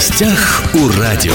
гостях у радио.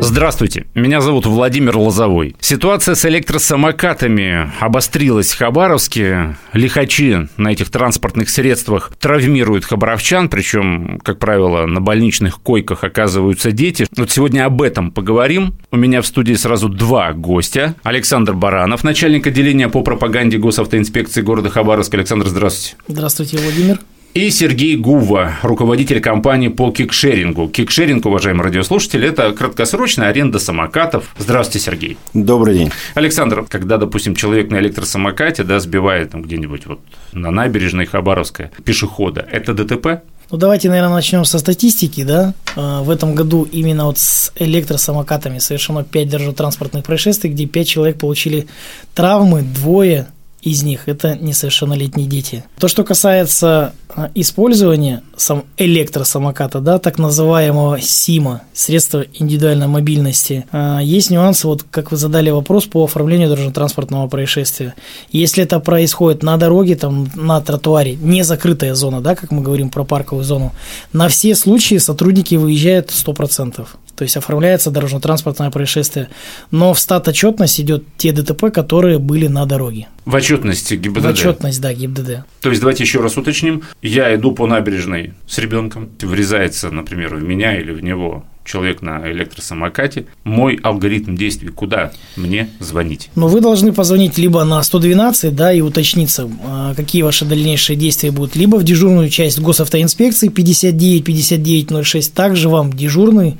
Здравствуйте, меня зовут Владимир Лозовой. Ситуация с электросамокатами обострилась в Хабаровске. Лихачи на этих транспортных средствах травмируют хабаровчан, причем, как правило, на больничных койках оказываются дети. Вот сегодня об этом поговорим. У меня в студии сразу два гостя. Александр Баранов, начальник отделения по пропаганде госавтоинспекции города Хабаровска. Александр, здравствуйте. Здравствуйте, Владимир. И Сергей Гува, руководитель компании по кикшерингу. Кикшеринг, уважаемые радиослушатели, это краткосрочная аренда самокатов. Здравствуйте, Сергей. Добрый день. Александр, когда, допустим, человек на электросамокате да, сбивает там где-нибудь вот на набережной Хабаровская пешехода, это ДТП? Ну, давайте, наверное, начнем со статистики, да. А, в этом году именно вот с электросамокатами совершено 5 дорожно-транспортных происшествий, где 5 человек получили травмы, двое из них это несовершеннолетние дети. То, что касается а, использования сам электросамоката, да, так называемого СИМа, средства индивидуальной мобильности, а, есть нюансы, вот как вы задали вопрос по оформлению дорожно-транспортного происшествия. Если это происходит на дороге, там, на тротуаре, не закрытая зона, да, как мы говорим про парковую зону, на все случаи сотрудники выезжают 100%. То есть оформляется дорожно-транспортное происшествие. Но в стат отчетность идет те ДТП, которые были на дороге. В отчетности ГИБДД? В отчетность, да, ГИБДД. То есть давайте еще раз уточним. Я иду по набережной с ребенком, врезается, например, в меня или в него человек на электросамокате, мой алгоритм действий, куда мне звонить? Ну, вы должны позвонить либо на 112, да, и уточниться, а, какие ваши дальнейшие действия будут, либо в дежурную часть госавтоинспекции 59 59 06, также вам дежурный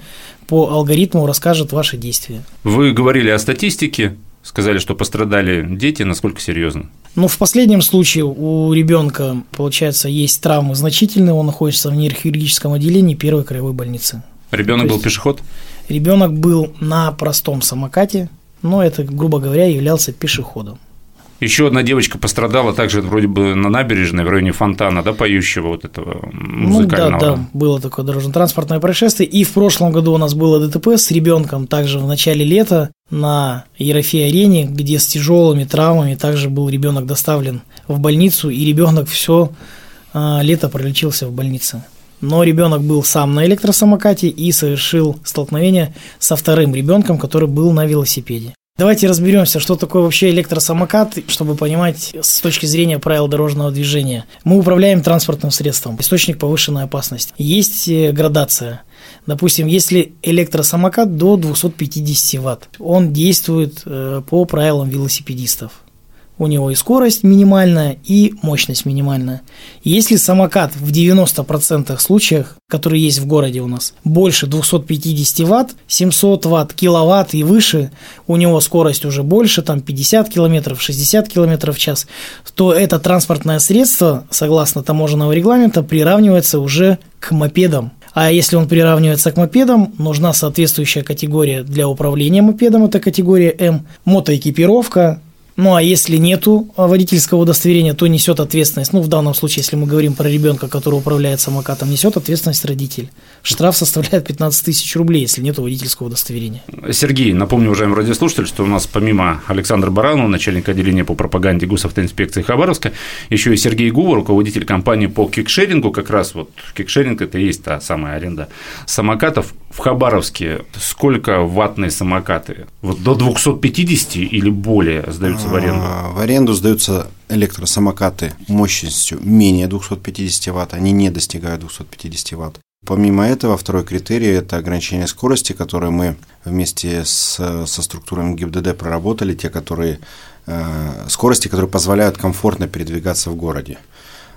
по алгоритму расскажет ваши действия. Вы говорили о статистике, сказали, что пострадали дети, насколько серьезно? Ну, в последнем случае у ребенка, получается, есть травмы значительные, он находится в нейрохирургическом отделении первой краевой больницы. Ребенок был пешеход? Ребенок был на простом самокате, но это, грубо говоря, являлся пешеходом. Еще одна девочка пострадала также вроде бы на набережной в районе фонтана, да, поющего вот этого музыкального. Ну, да, да, было такое дорожно-транспортное происшествие. И в прошлом году у нас было ДТП с ребенком также в начале лета на Ерофей-арене, где с тяжелыми травмами также был ребенок доставлен в больницу, и ребенок все а, лето пролечился в больнице. Но ребенок был сам на электросамокате и совершил столкновение со вторым ребенком, который был на велосипеде. Давайте разберемся, что такое вообще электросамокат, чтобы понимать с точки зрения правил дорожного движения. Мы управляем транспортным средством, источник повышенной опасности. Есть э, градация. Допустим, если электросамокат до 250 ватт, он действует э, по правилам велосипедистов у него и скорость минимальная, и мощность минимальная. Если самокат в 90% случаях, которые есть в городе у нас, больше 250 ватт, 700 ватт, киловатт и выше, у него скорость уже больше, там 50 километров, 60 километров в час, то это транспортное средство, согласно таможенного регламента, приравнивается уже к мопедам. А если он приравнивается к мопедам, нужна соответствующая категория для управления мопедом, это категория М, мотоэкипировка, ну а если нету а, водительского удостоверения, то несет ответственность. Ну, в данном случае, если мы говорим про ребенка, который управляет самокатом, несет ответственность родитель. Штраф составляет 15 тысяч рублей, если нет водительского удостоверения. Сергей, напомню, уважаемый радиослушатель, что у нас помимо Александра Баранова, начальника отделения по пропаганде госавтоинспекции Хабаровска, еще и Сергей Гува, руководитель компании по кикшерингу. Как раз вот кикшеринг – это и есть та самая аренда самокатов. В Хабаровске сколько ваттные самокаты? Вот до 250 или более сдаются в аренду? А, в аренду сдаются электросамокаты мощностью менее 250 ватт, они не достигают 250 ватт. Помимо этого, второй критерий – это ограничение скорости, которое мы вместе с, со структурами ГИБДД проработали, те, которые, э, скорости, которые позволяют комфортно передвигаться в городе.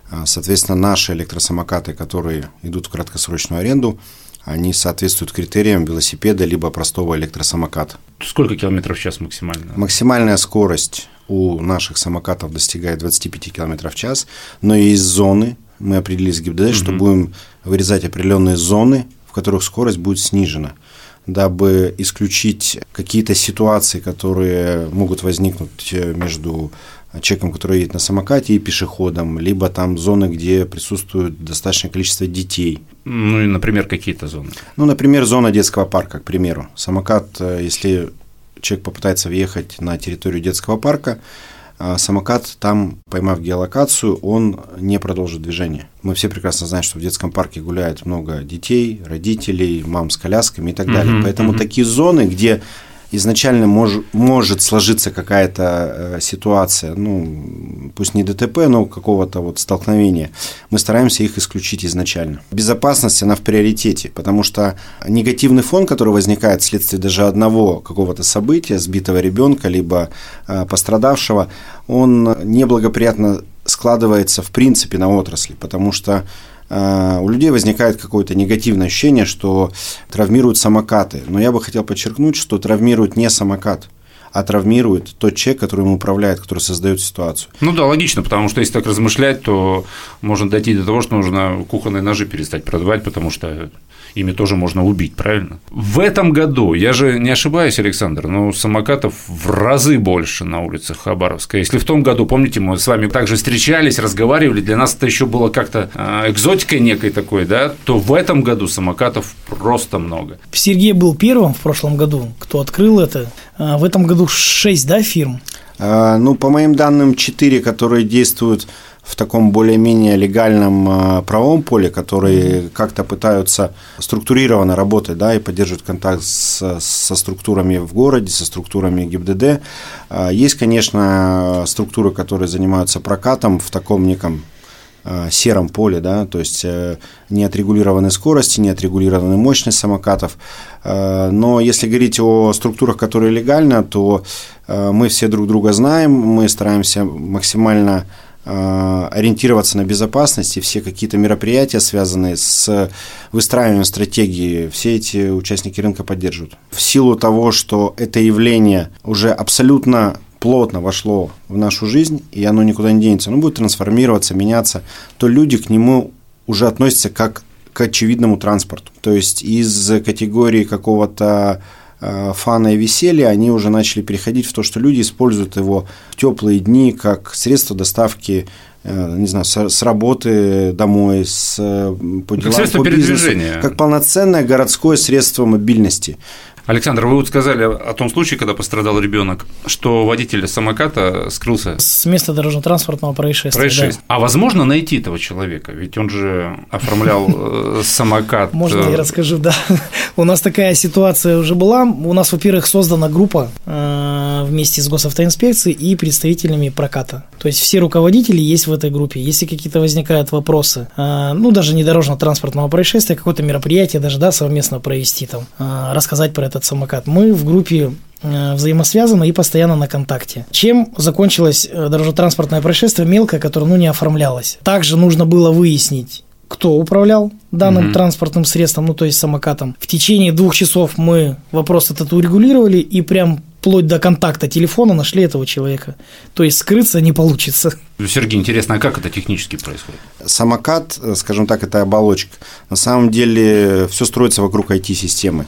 А, соответственно, наши электросамокаты, которые идут в краткосрочную аренду, они соответствуют критериям велосипеда либо простого электросамоката. Сколько километров в час максимально? Максимальная скорость у наших самокатов достигает 25 км в час, но есть зоны, мы определились с ГИБДД, угу. что будем вырезать определенные зоны, в которых скорость будет снижена дабы исключить какие-то ситуации, которые могут возникнуть э, между человеком, который едет на самокате, и пешеходом, либо там зоны, где присутствует достаточное количество детей. Ну и, например, какие-то зоны? Ну, например, зона детского парка, к примеру. Самокат, э, если человек попытается въехать на территорию детского парка, а самокат там, поймав геолокацию, он не продолжит движение. Мы все прекрасно знаем, что в детском парке гуляет много детей, родителей, мам с колясками и так далее. Mm-hmm. Поэтому mm-hmm. такие зоны, где изначально мож, может сложиться какая-то э, ситуация, ну, пусть не ДТП, но какого-то вот столкновения, мы стараемся их исключить изначально. Безопасность, она в приоритете, потому что негативный фон, который возникает вследствие даже одного какого-то события, сбитого ребенка, либо э, пострадавшего, он неблагоприятно складывается в принципе на отрасли, потому что Э, у людей возникает какое-то негативное ощущение, что травмируют самокаты. Но я бы хотел подчеркнуть, что травмирует не самокат а травмирует тот человек, который им управляет, который создает ситуацию. Ну да, логично, потому что если так размышлять, то можно дойти до того, что нужно кухонные ножи перестать продавать, потому что ими тоже можно убить, правильно? В этом году, я же не ошибаюсь, Александр, но самокатов в разы больше на улицах Хабаровска. Если в том году, помните, мы с вами также встречались, разговаривали, для нас это еще было как-то а, экзотикой некой такой, да, то в этом году самокатов просто много. Сергей был первым в прошлом году, кто открыл это. А, в этом году 6, да, фирм? А, ну, по моим данным, 4, которые действуют в таком более-менее легальном а, правом поле, которые как-то пытаются структурированно работать, да, и поддерживать контакт с, со структурами в городе, со структурами ГИБДД. Есть, конечно, структуры, которые занимаются прокатом в таком неком сером поле, да, то есть э, не отрегулированной скорости, не отрегулированной мощность самокатов. Но если говорить о структурах, которые легально, то мы все друг друга знаем, мы стараемся максимально Э, ориентироваться на безопасность и все какие-то мероприятия, связанные с выстраиванием стратегии, все эти участники рынка поддерживают. В силу того, что это явление уже абсолютно плотно вошло в нашу жизнь, и оно никуда не денется, оно будет трансформироваться, меняться, то люди к нему уже относятся как к очевидному транспорту. То есть из категории какого-то Э, фана и веселья, они уже начали переходить в то, что люди используют его в теплые дни как средство доставки э, не знаю, с, работы домой, с, э, по делам, как по бизнесу, как полноценное городское средство мобильности. Александр, вы вот сказали о том случае, когда пострадал ребенок, что водитель самоката скрылся с места дорожно-транспортного происшествия. происшествия. Да. А возможно найти этого человека? Ведь он же оформлял э, самокат. Можно я расскажу, да. У нас такая ситуация уже была. У нас, во-первых, создана группа э, вместе с госавтоинспекцией и представителями проката. То есть все руководители есть в этой группе. Если какие-то возникают вопросы, э, ну даже не дорожно-транспортного происшествия, какое-то мероприятие даже, да, совместно провести там, рассказать про этот самокат. Мы в группе э, взаимосвязаны и постоянно на контакте. Чем закончилось э, дорожно-транспортное происшествие мелкое, которое ну, не оформлялось? Также нужно было выяснить, кто управлял данным mm транспортным средством, ну то есть самокатом. В течение двух часов мы вопрос этот урегулировали и прям вплоть до контакта телефона нашли этого человека. То есть скрыться не получится. Сергей, интересно, а как это технически происходит? Самокат, э, скажем так, это оболочка. На самом деле все строится вокруг IT-системы.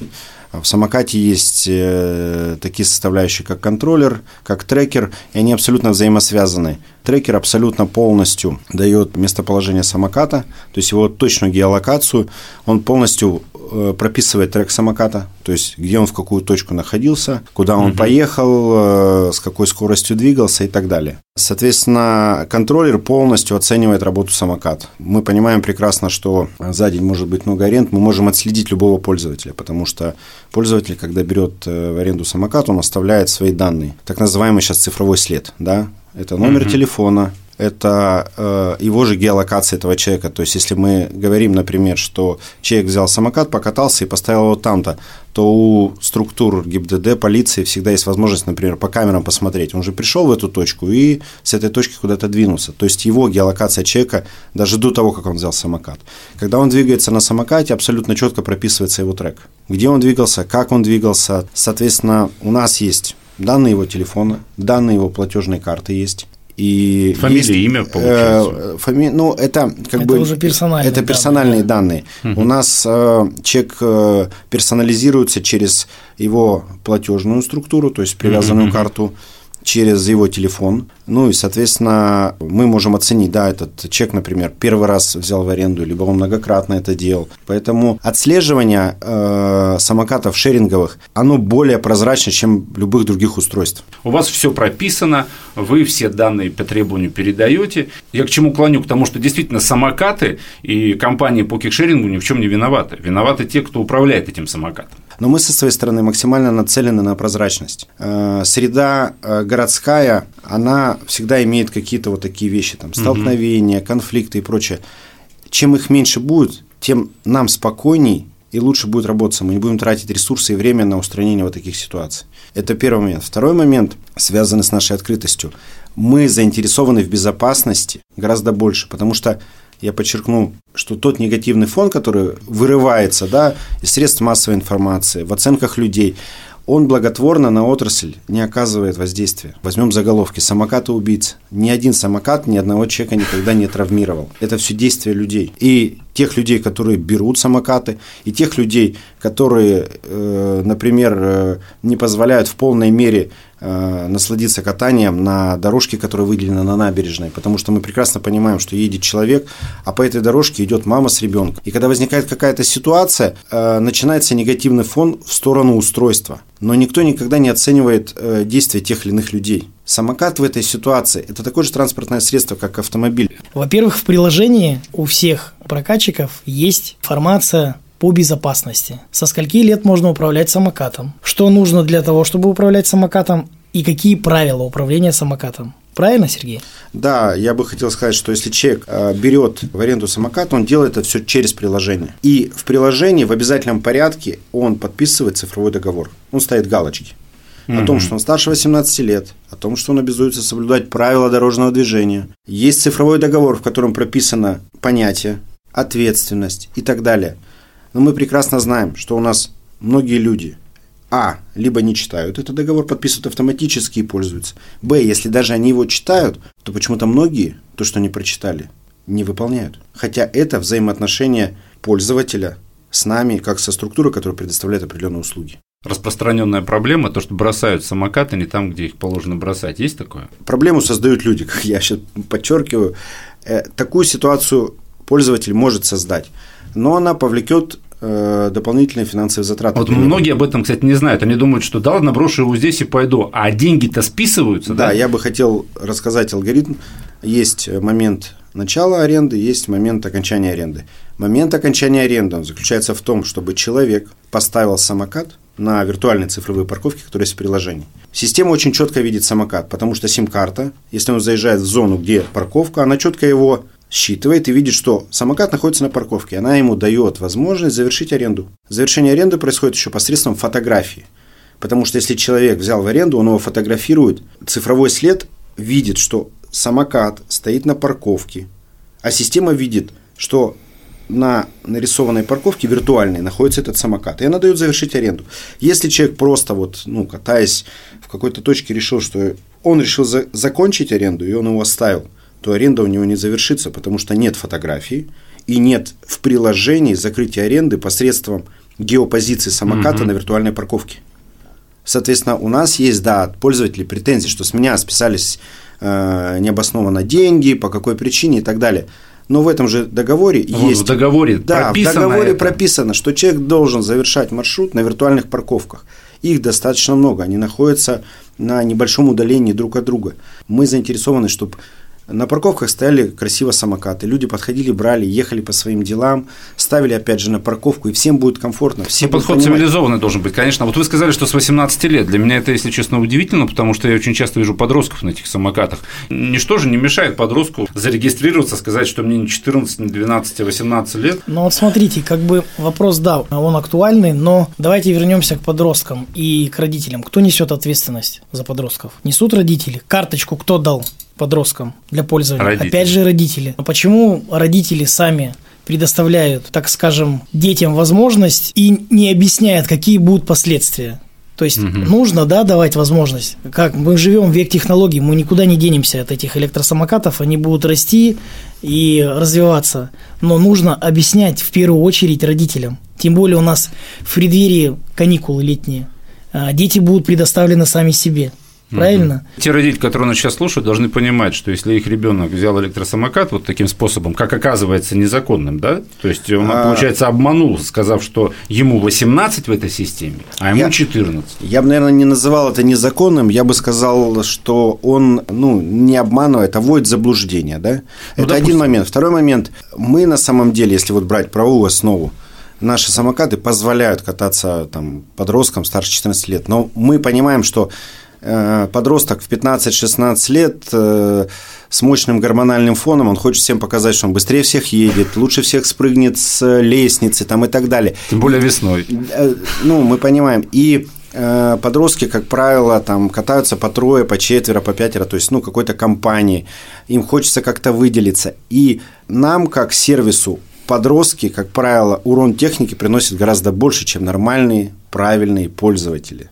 В самокате есть э, такие составляющие, как контроллер, как трекер, и они абсолютно взаимосвязаны. Трекер абсолютно полностью дает местоположение самоката, то есть его точную геолокацию, он полностью э, прописывает трек самоката, то есть где он в какую точку находился, куда он угу. поехал, э, с какой скоростью двигался и так далее. Соответственно, контроллер полностью оценивает работу самоката. Мы понимаем прекрасно, что за день может быть много аренд, мы можем отследить любого пользователя, потому что пользователь, когда берет э, в аренду самокат, он оставляет свои данные, так называемый сейчас цифровой след, да, это номер угу. телефона, это э, его же геолокация этого человека. То есть, если мы говорим, например, что человек взял самокат, покатался и поставил его там-то, то у структур ГИБДД, полиции всегда есть возможность, например, по камерам посмотреть. Он же пришел в эту точку и с этой точки куда-то двинулся. То есть, его геолокация человека даже до того, как он взял самокат. Когда он двигается на самокате, абсолютно четко прописывается его трек. Где он двигался, как он двигался. Соответственно, у нас есть данные его телефона, данные его платежной карты есть. И Фамилия, есть, имя, получается. Э, фами... Ну, это как это бы... уже персональные Это персональные данные. данные. Угу. У нас э, чек э, персонализируется через его платежную структуру, то есть привязанную угу. карту, через его телефон. Ну и, соответственно, мы можем оценить, да, этот чек, например, первый раз взял в аренду, либо он многократно это делал. Поэтому отслеживание э, самокатов шеринговых, оно более прозрачно, чем любых других устройств. У вас все прописано, вы все данные по требованию передаете. Я к чему клоню? К тому, что действительно самокаты и компании по кикшерингу ни в чем не виноваты. Виноваты те, кто управляет этим самокатом. Но мы со своей стороны максимально нацелены на прозрачность. Э, среда э, городская, она всегда имеет какие-то вот такие вещи, там, столкновения, конфликты и прочее. Чем их меньше будет, тем нам спокойней и лучше будет работаться. Мы не будем тратить ресурсы и время на устранение вот таких ситуаций. Это первый момент. Второй момент, связанный с нашей открытостью. Мы заинтересованы в безопасности гораздо больше, потому что я подчеркну, что тот негативный фон, который вырывается да, из средств массовой информации, в оценках людей, он благотворно на отрасль не оказывает воздействия. Возьмем заголовки «Самокаты убийцы». Ни один самокат ни одного человека никогда не травмировал. Это все действия людей. И тех людей, которые берут самокаты, и тех людей, которые, э, например, э, не позволяют в полной мере насладиться катанием на дорожке, которая выделена на набережной, потому что мы прекрасно понимаем, что едет человек, а по этой дорожке идет мама с ребенком. И когда возникает какая-то ситуация, начинается негативный фон в сторону устройства. Но никто никогда не оценивает действия тех или иных людей. Самокат в этой ситуации – это такое же транспортное средство, как автомобиль. Во-первых, в приложении у всех прокатчиков есть информация по безопасности. Со скольки лет можно управлять самокатом? Что нужно для того, чтобы управлять самокатом? И какие правила управления самокатом? Правильно, Сергей? Да, я бы хотел сказать, что если человек э, берет в аренду самокат, он делает это все через приложение. И в приложении в обязательном порядке он подписывает цифровой договор. Он ставит галочки о том, что он старше 18 лет, о том, что он обязуется соблюдать правила дорожного движения. Есть цифровой договор, в котором прописано понятие, ответственность и так далее. Но мы прекрасно знаем, что у нас многие люди а. Либо не читают этот договор, подписывают автоматически и пользуются. Б. Если даже они его читают, то почему-то многие то, что они прочитали, не выполняют. Хотя это взаимоотношения пользователя с нами, как со структурой, которая предоставляет определенные услуги распространенная проблема, то, что бросают самокаты не там, где их положено бросать. Есть такое? Проблему создают люди, как я сейчас подчеркиваю. Э, такую ситуацию пользователь может создать, но она повлекет дополнительные финансовые затраты. Вот многие об этом, кстати, не знают. Они думают, что да, ладно, брошу его здесь и пойду. А деньги-то списываются, да? Да, я бы хотел рассказать алгоритм. Есть момент начала аренды, есть момент окончания аренды. Момент окончания аренды заключается в том, чтобы человек поставил самокат – на виртуальные цифровые парковки, которые есть в приложении. Система очень четко видит самокат, потому что сим-карта, если он заезжает в зону, где парковка, она четко его считывает и видит, что самокат находится на парковке. Она ему дает возможность завершить аренду. Завершение аренды происходит еще посредством фотографии. Потому что если человек взял в аренду, он его фотографирует, цифровой след видит, что самокат стоит на парковке, а система видит, что на нарисованной парковке виртуальной находится этот самокат, и она дает завершить аренду. Если человек просто вот, ну, катаясь в какой-то точке решил, что он решил за- закончить аренду, и он его оставил, то аренда у него не завершится, потому что нет фотографии и нет в приложении закрытия аренды посредством геопозиции самоката угу. на виртуальной парковке. Соответственно, у нас есть, да, от пользователей претензии, что с меня списались э, необоснованно деньги, по какой причине и так далее – но в этом же договоре вот есть... В договоре да, прописано в договоре это. прописано, что человек должен завершать маршрут на виртуальных парковках. Их достаточно много, они находятся на небольшом удалении друг от друга. Мы заинтересованы, чтобы на парковках стояли красиво самокаты. Люди подходили, брали, ехали по своим делам, ставили опять же на парковку, и всем будет комфортно. Все ну, подход понимать. цивилизованный должен быть, конечно. Вот вы сказали, что с 18 лет. Для меня это, если честно, удивительно, потому что я очень часто вижу подростков на этих самокатах. Ничто же не мешает подростку зарегистрироваться, сказать, что мне не 14, не 12, а 18 лет. Ну вот смотрите, как бы вопрос, да, он актуальный, но давайте вернемся к подросткам и к родителям. Кто несет ответственность за подростков? Несут родители. Карточку кто дал? Подросткам для пользования. Родители. Опять же, родители. А почему родители сами предоставляют, так скажем, детям возможность и не объясняют, какие будут последствия? То есть угу. нужно, да, давать возможность. Как мы живем в век технологий, мы никуда не денемся от этих электросамокатов, они будут расти и развиваться. Но нужно объяснять в первую очередь родителям. Тем более у нас в преддверии каникулы летние. А, дети будут предоставлены сами себе. Правильно? Те родители, которые нас сейчас слушают, должны понимать, что если их ребенок взял электросамокат вот таким способом, как оказывается незаконным, да, то есть он, а... получается, обманул, сказав, что ему 18 в этой системе, а ему я, 14. Я бы, наверное, не называл это незаконным, я бы сказал, что он, ну, не обманывает, а вводит заблуждение, да. Ну, это допустим. один момент. Второй момент, мы на самом деле, если вот брать правовую основу, наши самокаты позволяют кататься там, подросткам старше 14 лет. Но мы понимаем, что подросток в 15-16 лет э, с мощным гормональным фоном, он хочет всем показать, что он быстрее всех едет, лучше всех спрыгнет с лестницы там, и так далее. Тем более весной. Э, ну, мы понимаем. И подростки, как правило, там катаются по трое, по четверо, по пятеро, то есть, ну, какой-то компании. Им хочется как-то выделиться. И нам, как сервису, подростки, как правило, урон техники приносит гораздо больше, чем нормальные, правильные пользователи.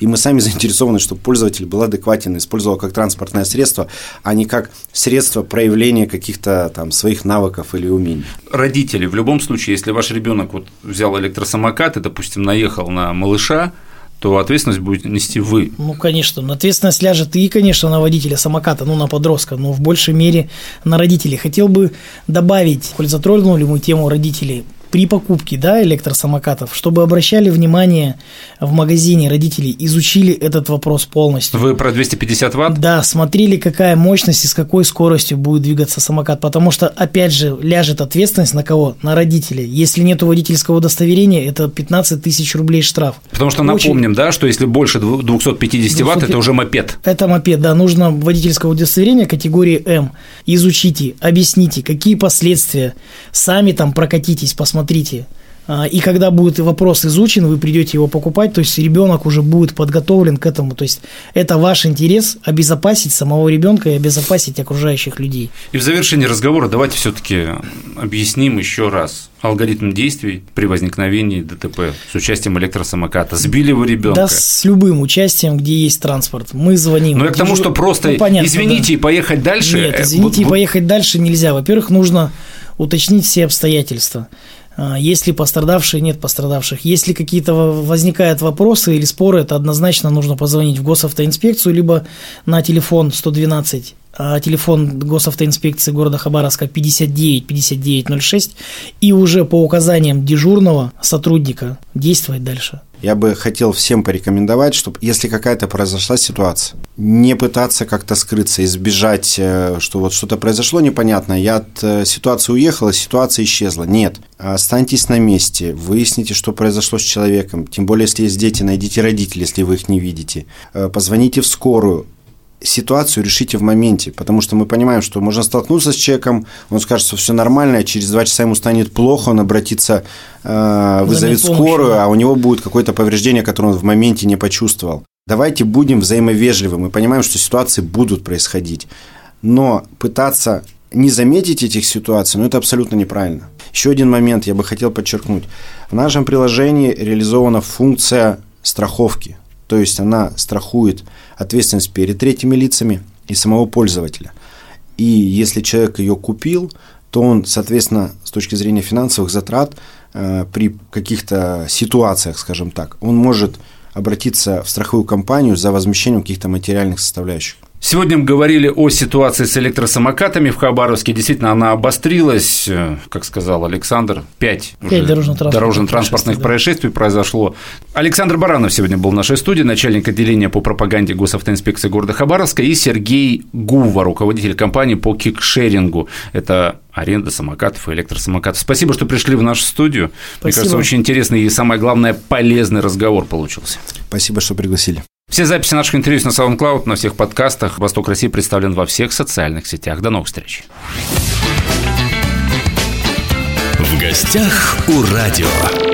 И мы сами заинтересованы, чтобы пользователь был адекватен, использовал как транспортное средство, а не как средство проявления каких-то там своих навыков или умений. Родители, в любом случае, если ваш ребенок вот взял электросамокат и, допустим, наехал на малыша, то ответственность будет нести вы. Ну, конечно, ответственность ляжет и, конечно, на водителя самоката, ну, на подростка, но в большей мере на родителей. Хотел бы добавить, коль затронули мы тему родителей, при покупке да, электросамокатов, чтобы обращали внимание в магазине родители, изучили этот вопрос полностью. Вы про 250 ватт? Да, смотрели, какая мощность и с какой скоростью будет двигаться самокат, потому что, опять же, ляжет ответственность на кого? На родителей. Если нет водительского удостоверения, это 15 тысяч рублей штраф. Потому что Очень... напомним, да, что если больше 250 200... ватт, это уже мопед. Это мопед, да, нужно водительское удостоверение категории М. Изучите, объясните, какие последствия, сами там прокатитесь, посмотрите, смотрите, а, и когда будет вопрос изучен, вы придете его покупать, то есть ребенок уже будет подготовлен к этому. То есть это ваш интерес обезопасить самого ребенка и обезопасить окружающих людей. И в завершении разговора давайте все-таки объясним еще раз алгоритм действий при возникновении ДТП с участием электросамоката. Сбили вы ребенка? Да, с любым участием, где есть транспорт. Мы звоним. Ну, я к тому, что просто ну, понятно, извините да. и поехать дальше. Нет, извините и поехать дальше нельзя. Во-первых, нужно уточнить все обстоятельства. А, есть ли пострадавшие, нет пострадавших. Если какие-то возникают вопросы или споры, это однозначно нужно позвонить в госавтоинспекцию, либо на телефон 112 а телефон госавтоинспекции города Хабаровска 59 5906 и уже по указаниям дежурного сотрудника действовать дальше. Я бы хотел всем порекомендовать, чтобы если какая-то произошла ситуация, не пытаться как-то скрыться, избежать, э, что вот что-то произошло непонятно, я от э, ситуации уехала, ситуация исчезла. Нет, останьтесь на месте, выясните, что произошло с человеком, тем более, если есть дети, найдите родителей, если вы их не видите, э, позвоните в скорую, ситуацию решите в моменте, потому что мы понимаем, что можно столкнуться с человеком, он скажет, что все нормально, а через два часа ему станет плохо, он обратится, э, вызовет скорую, а у него будет какое-то повреждение, которое он в моменте не почувствовал. Давайте будем взаимовежливы, мы понимаем, что ситуации будут происходить, но пытаться не заметить этих ситуаций, ну это абсолютно неправильно. Еще один момент я бы хотел подчеркнуть. В нашем приложении реализована функция страховки, то есть она страхует ответственность перед третьими лицами и самого пользователя. И если человек ее купил, то он, соответственно, с точки зрения финансовых затрат, э, при каких-то ситуациях, скажем так, он может обратиться в страховую компанию за возмещением каких-то материальных составляющих. Сегодня мы говорили о ситуации с электросамокатами в Хабаровске. Действительно, она обострилась, э, как сказал Александр, пять, дорожно-транспортных, дорожно-транспортных происшествий, да. произошло. Александр Баранов сегодня был в нашей студии, начальник отделения по пропаганде госавтоинспекции города Хабаровска, и Сергей Гува, руководитель компании по кикшерингу. Это аренда самокатов и электросамокатов. Спасибо, что пришли в нашу студию. Спасибо. Мне кажется, очень интересный и, самое главное, полезный разговор получился. Спасибо, что пригласили. Все записи наших интервью на SoundCloud, на всех подкастах. «Восток России» представлен во всех социальных сетях. До новых встреч. В гостях у радио.